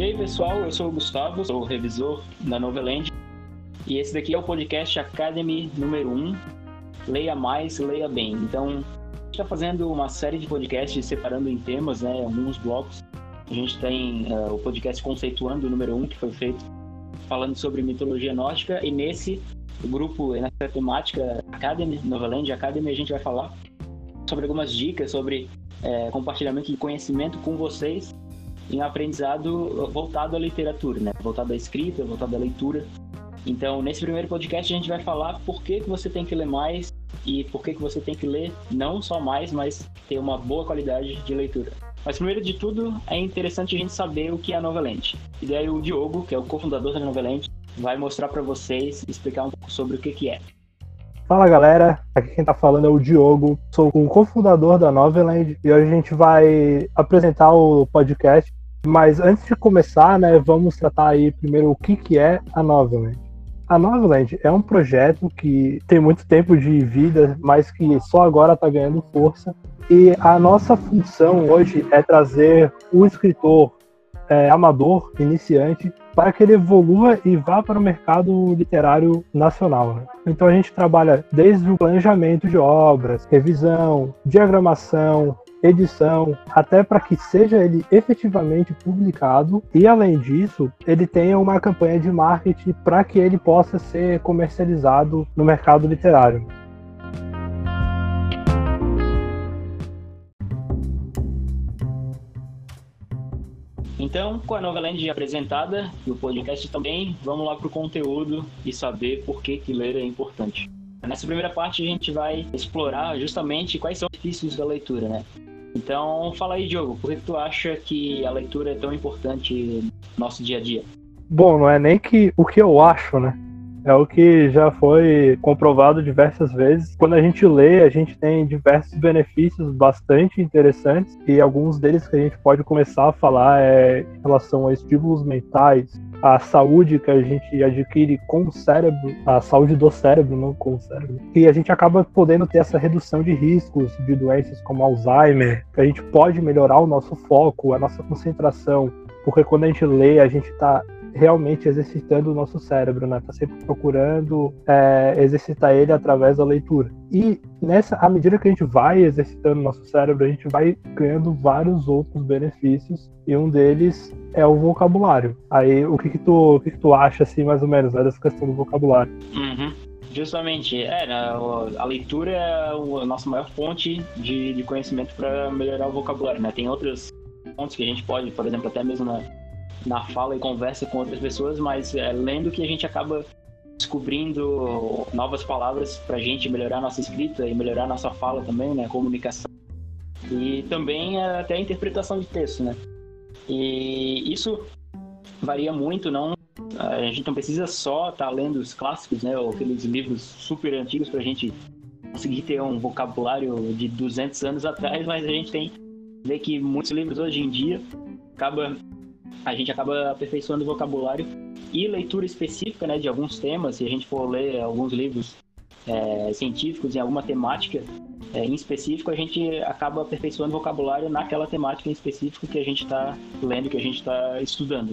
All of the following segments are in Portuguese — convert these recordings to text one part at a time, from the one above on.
E aí, pessoal, eu sou o Gustavo, sou o revisor da Noveland. E esse daqui é o podcast Academy número 1. Leia mais, leia bem. Então, está fazendo uma série de podcasts separando em temas, né, alguns blocos. A gente tem uh, o podcast Conceituando, número 1, que foi feito falando sobre mitologia nórdica. E nesse grupo, nessa temática Academy, Noveland Academy, a gente vai falar sobre algumas dicas, sobre é, compartilhamento de conhecimento com vocês em aprendizado voltado à literatura, né? Voltado à escrita, voltado à leitura. Então, nesse primeiro podcast a gente vai falar por que, que você tem que ler mais e por que, que você tem que ler não só mais, mas ter uma boa qualidade de leitura. Mas primeiro de tudo, é interessante a gente saber o que é a Novelente. E daí o Diogo, que é o cofundador da Novelente, vai mostrar para vocês, explicar um pouco sobre o que, que é. Fala galera, aqui quem tá falando é o Diogo, sou o cofundador da Noveland e hoje a gente vai apresentar o podcast mas antes de começar, né, vamos tratar aí primeiro o que, que é a Noveland. A Noveland é um projeto que tem muito tempo de vida, mas que só agora está ganhando força. E a nossa função hoje é trazer o escritor é, amador, iniciante, para que ele evolua e vá para o mercado literário nacional. Né? Então a gente trabalha desde o planejamento de obras, revisão, diagramação, edição, até para que seja ele efetivamente publicado e além disso, ele tenha uma campanha de marketing para que ele possa ser comercializado no mercado literário. Então, com a Noveland apresentada e o podcast também, vamos lá para o conteúdo e saber por que, que ler é importante. Nessa primeira parte a gente vai explorar justamente quais são os benefícios da leitura, né? Então, fala aí, Diogo, por que tu acha que a leitura é tão importante no nosso dia a dia? Bom, não é nem que o que eu acho, né? É o que já foi comprovado diversas vezes. Quando a gente lê, a gente tem diversos benefícios bastante interessantes e alguns deles que a gente pode começar a falar é em relação a estímulos mentais, a saúde que a gente adquire com o cérebro, a saúde do cérebro, não com o cérebro. E a gente acaba podendo ter essa redução de riscos de doenças como Alzheimer, que a gente pode melhorar o nosso foco, a nossa concentração, porque quando a gente lê, a gente está realmente exercitando o nosso cérebro, né? Tá sempre procurando é, exercitar ele através da leitura. E nessa, à medida que a gente vai exercitando o nosso cérebro, a gente vai ganhando vários outros benefícios e um deles é o vocabulário. Aí, o que que tu, o que que tu acha, assim, mais ou menos, né, dessa questão do vocabulário? Uhum. Justamente, é, né, a leitura é a nossa maior fonte de, de conhecimento para melhorar o vocabulário, né? Tem outras fontes que a gente pode, por exemplo, até mesmo na, na fala e conversa com outras pessoas, mas é lendo que a gente acaba descobrindo novas palavras para a gente melhorar nossa escrita e melhorar nossa fala também, né? Comunicação. E também é, até a interpretação de texto, né? E isso varia muito, não a gente não precisa só estar tá lendo os clássicos, né, ou aqueles livros super antigos para a gente conseguir ter um vocabulário de 200 anos atrás, mas a gente tem ver que muitos livros hoje em dia acaba a gente acaba aperfeiçoando o vocabulário e leitura específica né, de alguns temas. Se a gente for ler alguns livros é, científicos em alguma temática é, em específico, a gente acaba aperfeiçoando o vocabulário naquela temática em específico que a gente está lendo, que a gente está estudando.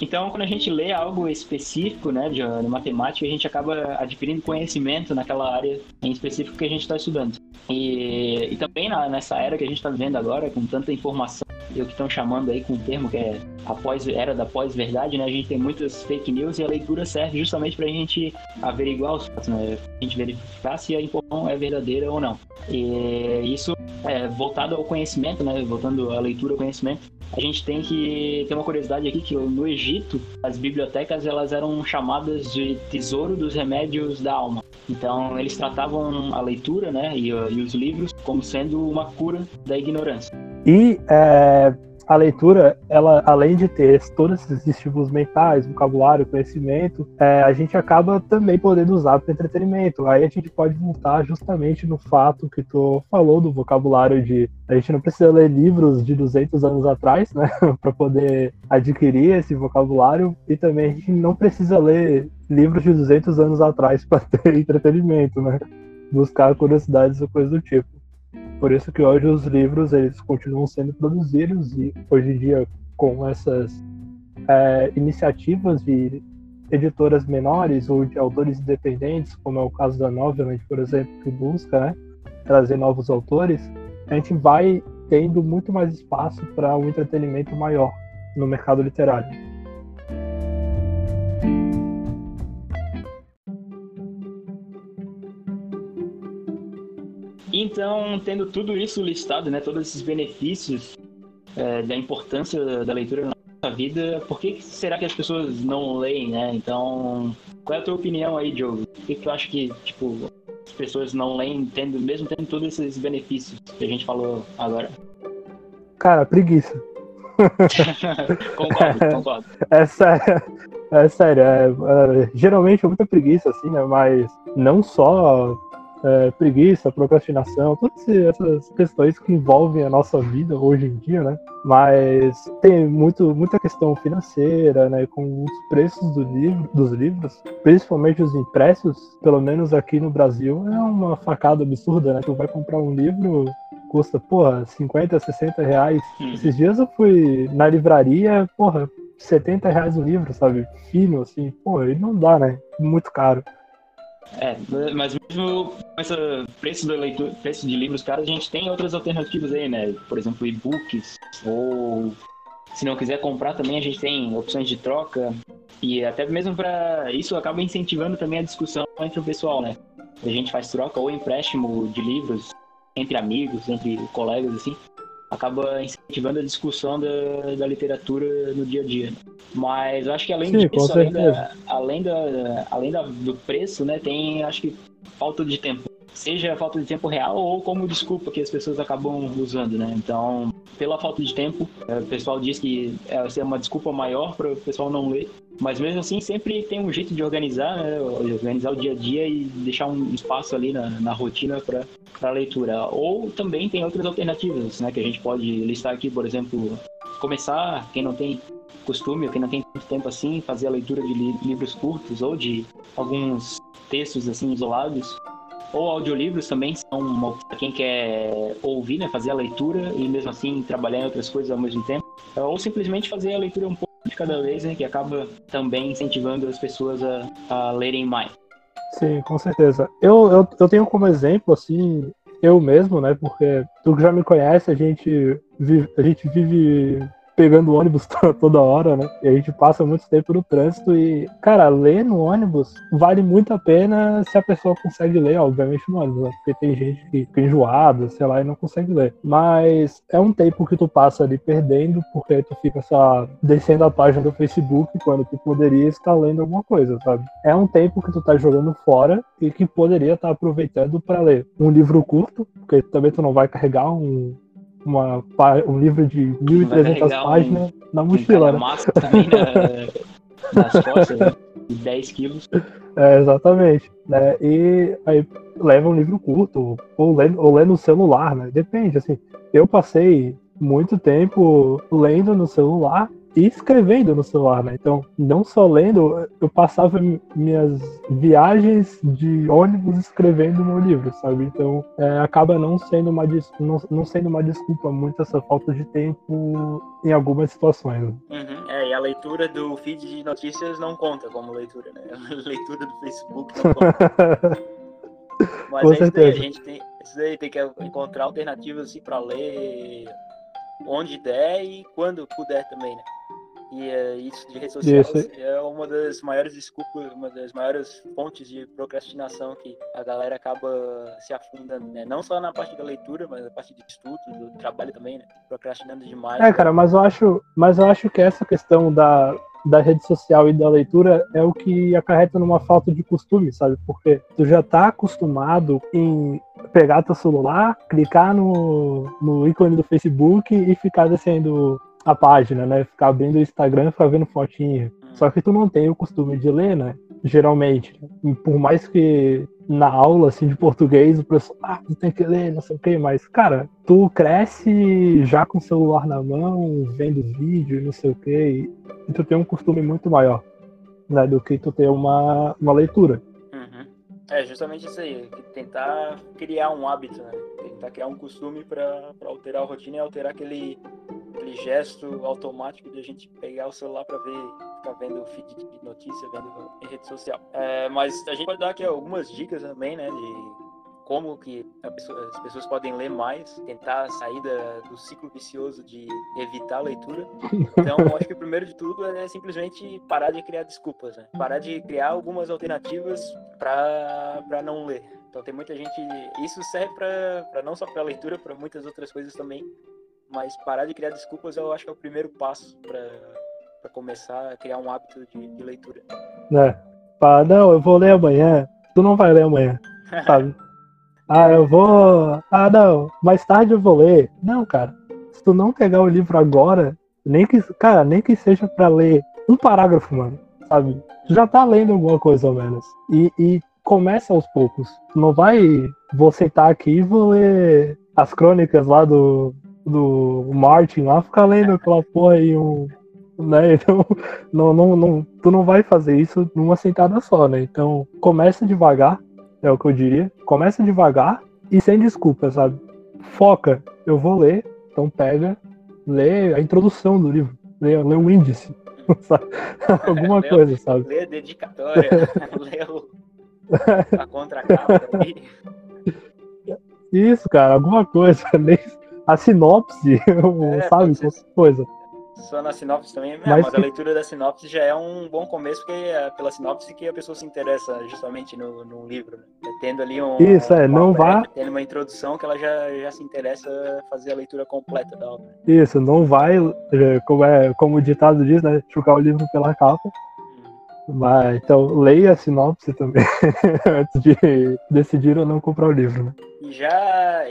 Então, quando a gente lê algo específico, né, de, matemática, a gente acaba adquirindo conhecimento naquela área em específico que a gente está estudando. E, e também na, nessa era que a gente está vivendo agora, com tanta informação, e o que estão chamando aí com um termo que é a era da pós-verdade, né? A gente tem muitas fake news e a leitura serve justamente para a gente averiguar os fatos, né? A gente verificar se a informação é verdadeira ou não. E isso é voltado ao conhecimento, né? Voltando à leitura ao conhecimento, a gente tem que ter uma curiosidade aqui que no Egito as bibliotecas elas eram chamadas de tesouro dos remédios da alma. Então eles tratavam a leitura, né, e, e os livros como sendo uma cura da ignorância. E é, a leitura, ela, além de ter todos esses estímulos mentais, vocabulário, conhecimento, é, a gente acaba também podendo usar para entretenimento. Aí a gente pode voltar justamente no fato que tu falou do vocabulário de a gente não precisa ler livros de 200 anos atrás, né, para poder adquirir esse vocabulário e também a gente não precisa ler livros de 200 anos atrás para ter entretenimento, né? Buscar curiosidades ou coisa do tipo. Por isso que hoje os livros eles continuam sendo produzidos e hoje em dia com essas é, iniciativas de editoras menores ou de autores independentes, como é o caso da Novelment, por exemplo, que busca né, trazer novos autores, a gente vai tendo muito mais espaço para um entretenimento maior no mercado literário. Então, tendo tudo isso listado, né, todos esses benefícios é, da importância da leitura na nossa vida, por que será que as pessoas não leem, né? Então, qual é a tua opinião aí, Diogo? Por que, que tu acha que, tipo, as pessoas não leem, tendo, mesmo tendo todos esses benefícios que a gente falou agora? Cara, preguiça. concordo, concordo. É sério. É sério, é, é, geralmente é muita preguiça, assim, né? Mas não só é, preguiça, procrastinação, todas essas questões que envolvem a nossa vida hoje em dia, né? Mas tem muito, muita questão financeira, né? Com os preços do livro, dos livros, principalmente os impressos, pelo menos aqui no Brasil, é uma facada absurda, né? Tu vai comprar um livro, custa, porra, 50, 60 reais. Esses dias eu fui na livraria, porra, 70 reais o livro, sabe? Fino, assim, porra, e não dá, né? Muito caro. É, mas mesmo com esse preço, do preço de livros caros, a gente tem outras alternativas aí, né? Por exemplo, e-books, ou se não quiser comprar também, a gente tem opções de troca. E até mesmo para isso acaba incentivando também a discussão entre o pessoal, né? A gente faz troca ou empréstimo de livros entre amigos, entre colegas, assim acaba incentivando a discussão da, da literatura no dia a dia. Mas eu acho que além Sim, disso, além, da, além, da, além da, do preço, né, tem acho que falta de tempo. Seja falta de tempo real ou como desculpa que as pessoas acabam usando, né? Então, pela falta de tempo, é, o pessoal diz que essa é uma desculpa maior para o pessoal não ler. Mas mesmo assim, sempre tem um jeito de organizar, né? Organizar o dia a dia e deixar um espaço ali na, na rotina para a leitura. Ou também tem outras alternativas, né? Que a gente pode listar aqui, por exemplo, começar, quem não tem costume, ou quem não tem tempo assim, fazer a leitura de li livros curtos ou de alguns textos assim isolados. Ou audiolivros também são para quem quer ouvir, né? Fazer a leitura e mesmo assim trabalhar em outras coisas ao mesmo tempo. Ou simplesmente fazer a leitura um pouco de cada vez, né, que acaba também incentivando as pessoas a, a lerem mais. Sim, com certeza. Eu, eu, eu tenho como exemplo, assim, eu mesmo, né, porque tu que já me conhece, a gente vive, a gente vive pegando ônibus toda hora, né? E a gente passa muito tempo no trânsito e, cara, ler no ônibus vale muito a pena se a pessoa consegue ler, obviamente no ônibus, né? Porque tem gente que fica enjoada, sei lá, e não consegue ler. Mas é um tempo que tu passa ali perdendo, porque tu fica só descendo a página do Facebook quando tu poderia estar lendo alguma coisa, sabe? É um tempo que tu tá jogando fora e que poderia estar aproveitando para ler um livro curto, porque também tu não vai carregar um uma, um livro de 1.300 páginas um, na mochila. Um né? também na, nas costas, né? de 10 quilos. É, exatamente. Né? E aí leva um livro curto, ou lê, ou lê no celular, né? Depende, assim. Eu passei muito tempo lendo no celular e escrevendo no celular, né? Então, não só lendo, eu passava minhas viagens de ônibus escrevendo meu livro, sabe? Então, é, acaba não sendo uma não, não sendo uma desculpa muito essa falta de tempo em algumas situações. Uhum. É, e a leitura do feed de notícias não conta como leitura, né? A leitura do Facebook não conta. Mas Com é certeza. Daí, a gente tem, isso daí tem que encontrar alternativas assim, para ler onde der e quando puder também, né? E é, isso de redes sociais isso. é uma das maiores desculpas, uma das maiores fontes de procrastinação que a galera acaba se afundando, né? Não só na parte da leitura, mas na parte de estudo, do trabalho também, né? Procrastinando demais. É, cara, mas eu acho, mas eu acho que essa questão da, da rede social e da leitura é o que acarreta numa falta de costume, sabe? Porque tu já tá acostumado em pegar teu celular, clicar no, no ícone do Facebook e ficar descendo a página, né? Ficar abrindo o Instagram e ficar vendo fotinha. Só que tu não tem o costume de ler, né? Geralmente. E por mais que na aula, assim, de português, o professor, ah, tu tem que ler, não sei o quê, mas, cara, tu cresce já com o celular na mão, vendo vídeo, não sei o quê, e tu tem um costume muito maior, né, do que tu ter uma, uma leitura. Uhum. É justamente isso aí, tentar criar um hábito, né? Tentar criar um costume para alterar a rotina e alterar aquele aquele gesto automático de a gente pegar o celular para ver, ficar vendo o feed de notícia, vendo em rede social. É, mas a gente pode dar aqui algumas dicas também, né, de como que pessoa, as pessoas podem ler mais, tentar sair da, do ciclo vicioso de evitar a leitura. Então, acho que o primeiro de tudo é simplesmente parar de criar desculpas, né? parar de criar algumas alternativas para não ler. Então, tem muita gente. Isso serve para não só para leitura, para muitas outras coisas também. Mas parar de criar desculpas eu acho que é o primeiro passo para começar a criar um hábito de, de leitura. Né? Ah, não, eu vou ler amanhã. Tu não vai ler amanhã, sabe? Ah, eu vou. Ah, não, mais tarde eu vou ler. Não, cara. Se tu não pegar o livro agora, nem que, cara, nem que seja para ler um parágrafo, mano, sabe? Tu já tá lendo alguma coisa, ao menos. E, e começa aos poucos. Tu não vai. Vou sentar aqui e vou ler as crônicas lá do, do Martin lá, ficar lendo aquela porra aí um. Né? Então, não, não, não, tu não vai fazer isso numa sentada só, né? Então, começa devagar, é o que eu diria. Começa devagar e sem desculpa, sabe? Foca, eu vou ler, então pega, lê a introdução do livro, lê, lê um índice, alguma lê, coisa, sabe? Lê a dedicatória, lê o, a contracapa. Isso, cara, alguma coisa, nem a sinopse, é, sabe? Qualquer coisa só na sinopse também, mas, mas a leitura da sinopse já é um bom começo, porque é pela sinopse que a pessoa se interessa justamente no, no livro, né? Tendo ali um. Isso, é, não vá. Tendo uma introdução que ela já, já se interessa fazer a leitura completa da obra. Isso, não vai, é, como, é, como o ditado diz, né? Chucar o livro pela capa. Uhum. Mas, então, leia a sinopse também, antes de decidir ou não comprar o livro, né? E já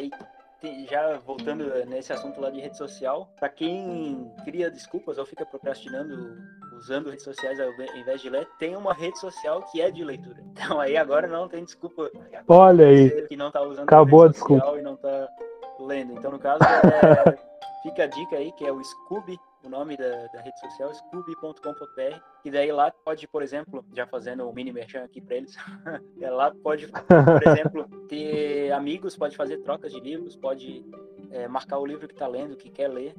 já voltando nesse assunto lá de rede social, para quem cria desculpas ou fica procrastinando usando redes sociais ao invés de ler, tem uma rede social que é de leitura. Então aí agora não tem desculpa. Olha aí. Que não tá usando Acabou a desculpa. e não tá lendo. Então no caso é, fica a dica aí que é o Scooby o nome da, da rede social, scooby.com.br, e daí lá pode, por exemplo, já fazendo um mini merchan aqui para eles, é, lá pode, por exemplo, ter amigos, pode fazer trocas de livros, pode é, marcar o livro que está lendo, que quer ler,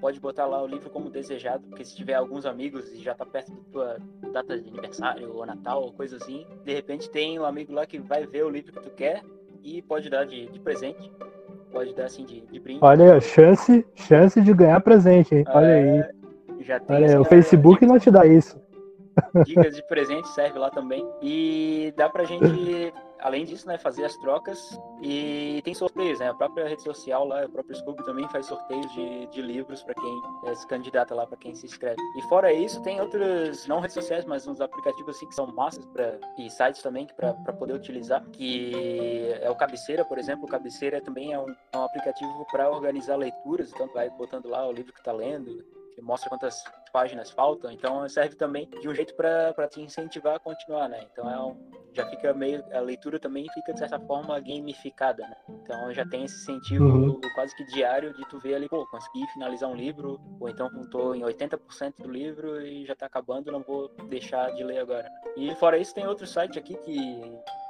pode botar lá o livro como desejado, porque se tiver alguns amigos e já está perto da tua data de aniversário ou Natal ou coisa assim, de repente tem um amigo lá que vai ver o livro que tu quer e pode dar de, de presente pode dar assim de, de brinde. Olha aí, chance, chance de ganhar presente, hein? Olha é, aí. Já tem Olha aí, o Facebook não te dá isso. Dicas de presente serve lá também. E dá pra gente, além disso, né, fazer as trocas. E tem sorteios, né? A própria rede social lá, o próprio Scooby também faz sorteios de, de livros para quem é, se candidata lá, para quem se inscreve. E fora isso, tem outros, não redes sociais, mas uns aplicativos assim que são massas pra, e sites também para poder utilizar. Que é o Cabeceira, por exemplo. O Cabeceira também é um, é um aplicativo para organizar leituras. Então, vai botando lá o livro que está lendo, mostra quantas páginas faltam, então serve também de um jeito para te incentivar a continuar, né? Então é um, já fica meio a leitura também fica de certa forma gamificada, né? Então já tem esse incentivo uhum. quase que diário de tu ver ali, pô, consegui finalizar um livro, ou então estou em 80% do livro e já está acabando, não vou deixar de ler agora. E fora isso tem outro site aqui que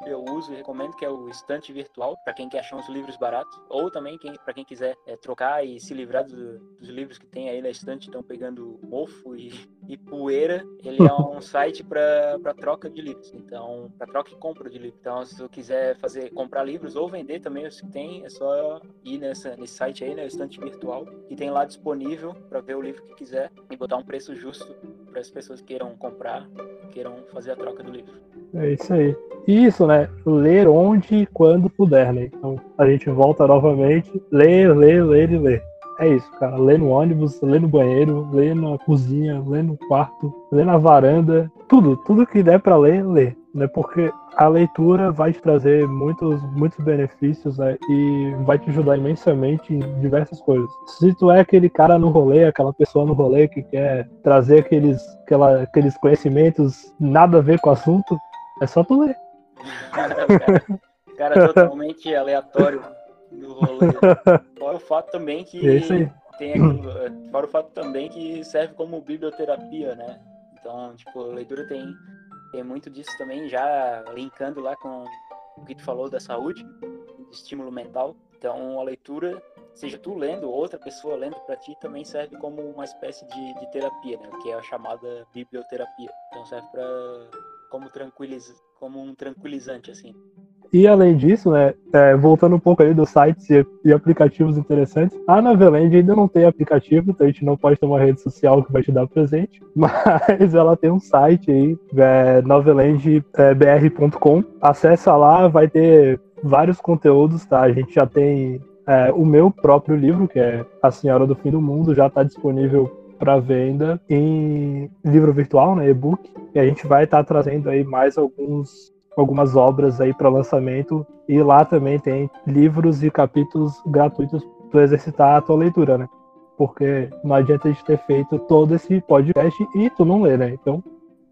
eu uso e recomendo, que é o Estante Virtual, para quem quer achar uns livros baratos, ou também quem, para quem quiser é, trocar e se livrar do, dos livros que tem aí na estante, estão pegando mofo e, e poeira. Ele é um site para troca de livros, então, para troca e compra de livros. Então, se tu quiser fazer comprar livros ou vender também os que tem, é só ir nessa, nesse site aí, né, Estante Virtual, que tem lá disponível para ver o livro que quiser e botar um preço justo para as pessoas que queiram comprar, queiram fazer a troca do livro. É isso aí. Isso, né? Ler onde e quando puder, né? Então a gente volta novamente, ler, ler, ler e ler. É isso, cara. Lê no ônibus, lê no banheiro, lê na cozinha, lê no quarto, lê na varanda. Tudo, tudo que der para ler, lê. Né? Porque a leitura vai te trazer muitos, muitos benefícios né? e vai te ajudar imensamente em diversas coisas. Se tu é aquele cara no rolê, aquela pessoa no rolê que quer trazer aqueles, aquela, aqueles conhecimentos nada a ver com o assunto, é só tu ler. cara, cara totalmente aleatório do rolê. Fora o fato também que tem aquilo, fora o fato também que serve como biblioterapia, né? Então, tipo, a leitura tem, tem muito disso também, já linkando lá com o que tu falou da saúde, de estímulo mental. Então, a leitura seja tu lendo, outra pessoa lendo para ti, também serve como uma espécie de, de terapia, né? Que é a chamada biblioterapia. Então serve para como tranquiliza, como um tranquilizante assim. E além disso, né, é, voltando um pouco aí dos sites e, e, aplicativos interessantes, a Noveland ainda não tem aplicativo, então a gente não pode ter uma rede social que vai te dar presente, mas ela tem um site aí, é, novelandbr.com. Acessa lá, vai ter vários conteúdos, tá? A gente já tem é, o meu próprio livro, que é A Senhora do Fim do Mundo, já está disponível para venda em livro virtual, né, e-book. E a gente vai estar tá trazendo aí mais alguns algumas obras aí para lançamento e lá também tem livros e capítulos gratuitos para exercitar a tua leitura, né? Porque não adianta a gente ter feito todo esse podcast e tu não lê, né? Então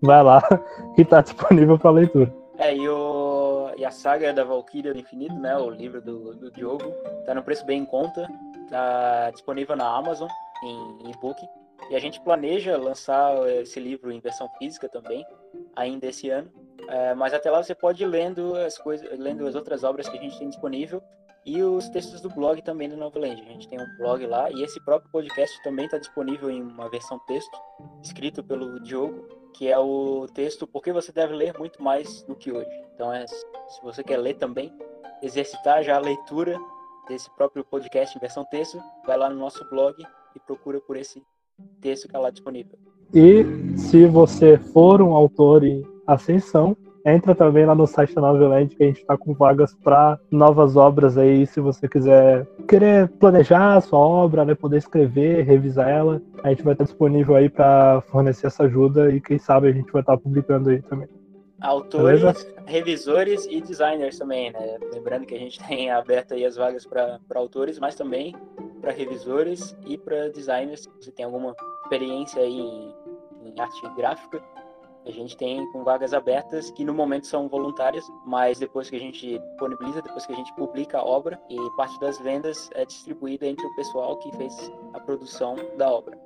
vai lá que tá disponível para leitura. É, e, o, e a saga da Valkyria do Infinito, né? O livro do, do Diogo, tá no preço bem em conta, tá disponível na Amazon em e-book. E a gente planeja lançar esse livro em versão física também, ainda esse ano. É, mas até lá você pode ir lendo as coisas, lendo as outras obras que a gente tem disponível e os textos do blog também do Noveland. A gente tem um blog lá e esse próprio podcast também está disponível em uma versão texto, escrito pelo Diogo, que é o texto Por que você deve ler muito mais do que hoje. Então, é, se você quer ler também, exercitar já a leitura desse próprio podcast em versão texto, vai lá no nosso blog e procura por esse texto que está lá disponível. E se você for um autor em ascensão, entra também lá no site da Noveland que a gente está com vagas para novas obras aí, se você quiser querer planejar a sua obra, né, poder escrever, revisar ela, a gente vai estar disponível aí para fornecer essa ajuda e quem sabe a gente vai estar publicando aí também. Autores, Beleza? revisores e designers também, né? Lembrando que a gente tem aberto aí as vagas para autores, mas também para revisores e para designers. Se você tem alguma experiência aí em, em arte gráfica, a gente tem com vagas abertas que no momento são voluntárias, mas depois que a gente disponibiliza, depois que a gente publica a obra, e parte das vendas é distribuída entre o pessoal que fez a produção da obra.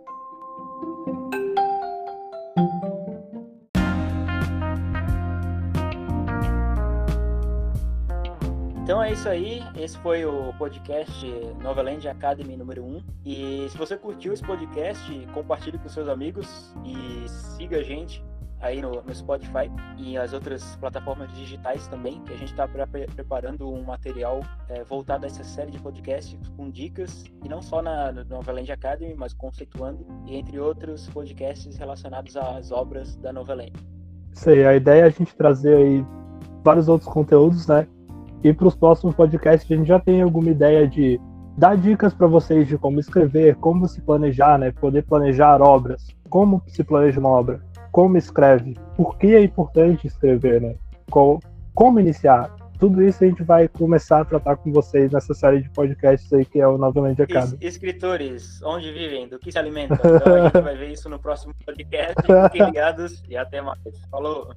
Então é isso aí. Esse foi o podcast Noveland Academy número 1. E se você curtiu esse podcast, compartilhe com seus amigos e siga a gente aí no, no Spotify e as outras plataformas digitais também, que a gente está pre preparando um material é, voltado a essa série de podcasts com dicas, e não só na Noveland Academy, mas conceituando, e entre outros podcasts relacionados às obras da Noveland. Isso aí, a ideia é a gente trazer aí vários outros conteúdos, né? E para os próximos podcasts a gente já tem alguma ideia de dar dicas para vocês de como escrever, como se planejar, né? Poder planejar obras, como se planeja uma obra, como escreve, por que é importante escrever, né? Como, como iniciar. Tudo isso a gente vai começar a tratar com vocês nessa série de podcasts aí que é o Novamente. Es escritores, onde vivem, do que se alimentam. Então a gente vai ver isso no próximo podcast. Fiquem ligados e até mais. Falou!